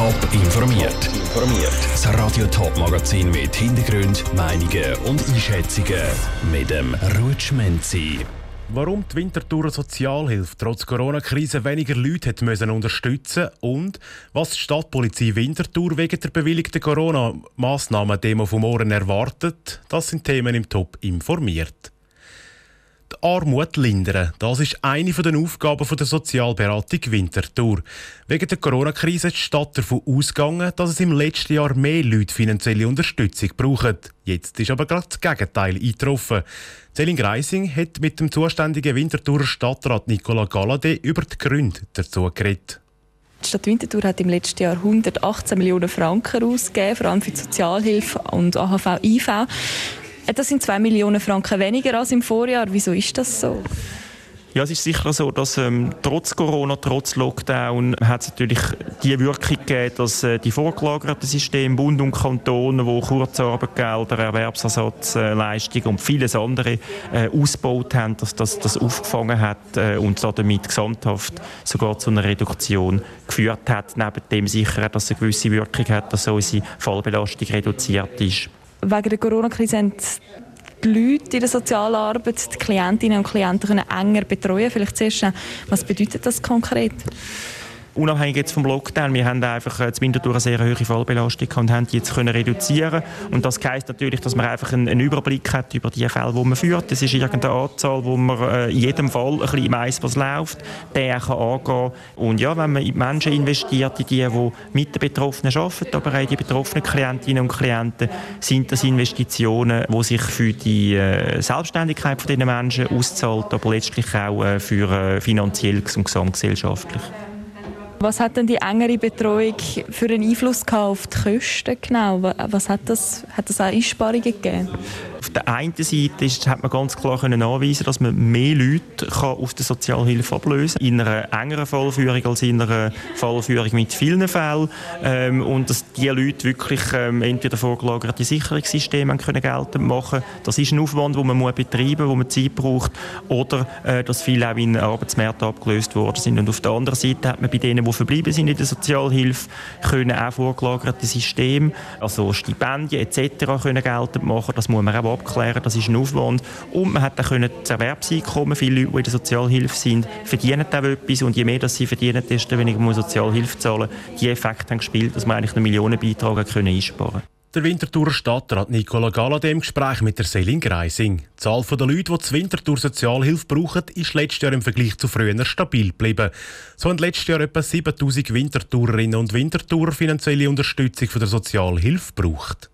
Top informiert. Informiert. Das Radio Top Magazin mit Hintergrund, Meinungen und Einschätzungen mit dem Rutschmenzi. Warum die Winterthur Sozialhilfe trotz Corona-Krise weniger Leute hat müssen unterstützen und was die Stadtpolizei Winterthur wegen der bewilligten Corona-Massnahmen-Demo vom Morgen erwartet, das sind Themen im Top informiert. Die Armut lindern, das ist eine der Aufgaben der Sozialberatung Winterthur. Wegen der Corona-Krise ist die Stadt davon ausgegangen, dass es im letzten Jahr mehr Leute finanzielle Unterstützung brauchen. Jetzt ist aber gerade das Gegenteil eingetroffen. Céline Greising hat mit dem zuständigen Winterthurer Stadtrat Nicola Galladay über die Gründe dazu geredet. Die Stadt Winterthur hat im letzten Jahr 118 Millionen Franken ausgegeben, vor allem für die Sozialhilfe und AHV-IV. Das sind 2 Millionen Franken weniger als im Vorjahr. Wieso ist das so? Ja, es ist sicher so, dass ähm, trotz Corona, trotz Lockdown, hat es natürlich die Wirkung gegeben, dass äh, die vorgelagerten Systeme, Bund und Kanton, wo Kurzarbeitgelder, Erwerbsersatzleistungen und vieles andere äh, ausgebaut haben, dass das, das aufgefangen hat äh, und damit gesamthaft sogar zu einer Reduktion geführt hat. Neben dem sicher, dass es eine gewisse Wirkung hat, dass unsere Fallbelastung reduziert ist. Wegen der Corona-Krise haben die Leute in der Sozialarbeit, die Klientinnen und Klienten können enger betreuen. Vielleicht zuerst, was bedeutet das konkret? Unabhängig jetzt vom Lockdown, wir haben einfach äh, zwischendurch eine sehr hohe Fallbelastung und haben die jetzt können reduzieren und das heisst natürlich, dass man einfach einen, einen, Überblick hat über die Fälle, die man führt. Das ist irgendeine Anzahl, wo man äh, in jedem Fall ein bisschen weiss, was läuft, der kann angehen und ja, wenn man in die Menschen investiert, in die, die mit den Betroffenen arbeiten, aber auch die betroffenen Klientinnen und Klienten, sind das Investitionen, die sich für die äh, Selbstständigkeit dieser Menschen auszahlen, aber letztlich auch äh, für äh, finanziell und gesamtgesellschaftlich. Was hat denn die engere Betreuung für einen Einfluss auf die Kosten genau? Was hat das, hat das auch Einsparungen gegeben? Auf der einen Seite ist, hat man ganz klar können anweisen, dass man mehr Leute kann aus der Sozialhilfe ablösen kann. In einer engeren Fallführung als in einer Fallführung mit vielen Fällen. Ähm, und dass die Leute wirklich ähm, entweder vorgelagerte Sicherungssysteme können geltend machen Das ist ein Aufwand, den man muss betreiben muss, wo man Zeit braucht. Oder äh, dass viele auch in Arbeitsmärkten abgelöst worden sind. Und auf der anderen Seite hat man bei denen, die verblieben sind in der Sozialhilfe, können auch vorgelagerte Systeme, also Stipendien etc. können geltend machen. Das muss man auch abklären, das ist ein Aufwand. Und man hat dann können das Erwerbseinkommen, viele Leute, die in der Sozialhilfe sind, verdienen auch etwas und je mehr das sie verdienen, desto weniger muss Sozialhilfe zahlen. Die Effekte haben gespielt, dass man eigentlich einen Millionenbeitrag können einsparen konnte. Der Winterthurer Stadtrat Nicola Galladay im Gespräch mit der Selin Greising. Die Zahl der Leute, die die Winterthur Sozialhilfe brauchen, ist letztes Jahr im Vergleich zu früher stabil geblieben. So haben letztes Jahr etwa 7000 Wintertourerinnen und Winterthurer finanzielle Unterstützung von der Sozialhilfe gebraucht.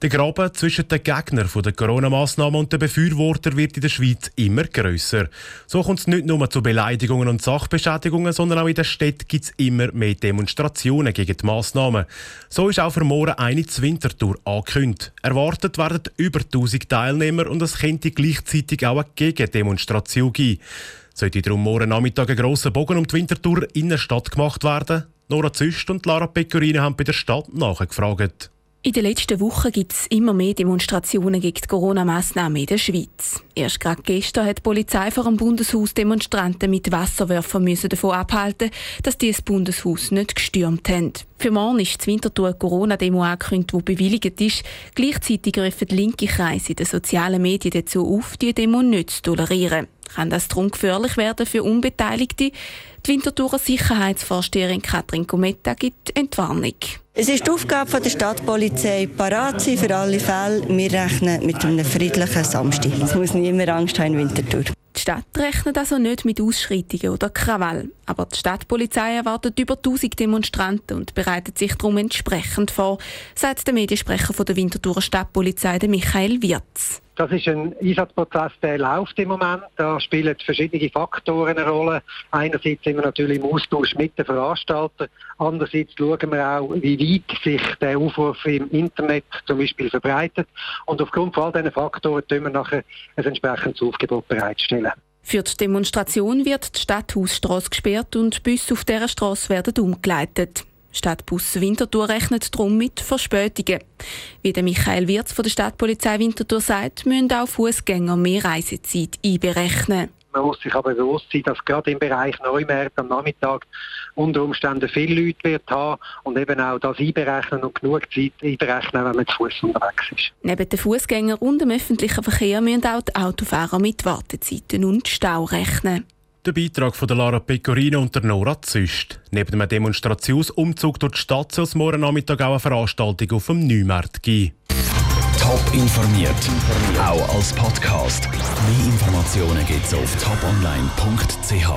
Der Graben zwischen den Gegnern der Corona-Massnahmen und den Befürwortern wird in der Schweiz immer grösser. So kommt es nicht nur zu Beleidigungen und Sachbeschädigungen, sondern auch in der Stadt gibt es immer mehr Demonstrationen gegen die Massnahmen. So ist auch für morgen eine Wintertour angekündigt. Erwartet werden über 1000 Teilnehmer und es könnte gleichzeitig auch eine Gegendemonstration geben. Sollte darum morgen Nachmittag ein grosser Bogen um die Wintertour in der Stadt gemacht werden? Nora Züst und Lara Pecorino haben bei der Stadt nachgefragt. In den letzten Wochen gibt es immer mehr Demonstrationen gegen die Corona-Massnahmen in der Schweiz. Erst gerade gestern hat die Polizei vor dem Bundeshaus Demonstranten mit Wasserwerfern müssen davon abhalten, dass die das Bundeshaus nicht gestürmt haben. Für morgen ist die Winterthur Corona-Demo angekündigt, die bewilligt ist. Gleichzeitig rufen linke Kreise in den sozialen Medien dazu auf, die Demo nicht zu tolerieren. Kann das darum gefährlich werden für Unbeteiligte? Die Winterthurer Sicherheitsvorsteherin Katrin Gometta gibt Entwarnung. Es ist die Aufgabe der Stadtpolizei, parat zu sein für alle Fälle. Wir rechnen mit einem friedlichen Samstag. Es muss niemand Angst haben in Winterthur. Die Stadt rechnet also nicht mit Ausschreitungen oder Krawall. Aber die Stadtpolizei erwartet über 1000 Demonstranten und bereitet sich darum entsprechend vor, sagt der Mediensprecher der Winterthurer Stadtpolizei, Michael Wirz. Das ist ein Einsatzprozess, der läuft im Moment. Da spielen verschiedene Faktoren eine Rolle. Einerseits sind wir natürlich im Austausch mit den Veranstaltern. Andererseits schauen wir auch, wie weit sich der Aufruf im Internet zum Beispiel verbreitet. Und aufgrund von all diesen Faktoren tun wir nachher ein entsprechendes Aufgebot bereitstellen. Für die Demonstration wird die Stadthausstrasse gesperrt und Busse auf dieser Strasse werden umgeleitet. Stadtbus Winterthur rechnet darum mit Verspätungen. Wie der Michael Wirz von der Stadtpolizei Winterthur sagt, müssen auch Fußgänger mehr Reisezeit einberechnen. Man muss sich aber bewusst sein, dass gerade im Bereich Neumärkte am Nachmittag, unter Umständen viele Leute wird haben und eben auch das einberechnen und genug Zeit einberechnen, wenn man zu Fuß unterwegs ist. Neben den Fußgängern und dem öffentlichen Verkehr müssen auch die Autofahrer mit Wartezeiten und Stau rechnen. Der Beitrag von Lara Pecorino und der Nora Züst. Neben einem Demonstrationsumzug durch die Stadt soll es morgen Nachmittag auch eine Veranstaltung auf dem Neumarkt geben. Top informiert, auch als Podcast. Mehr Informationen gibt es auf toponline.ch.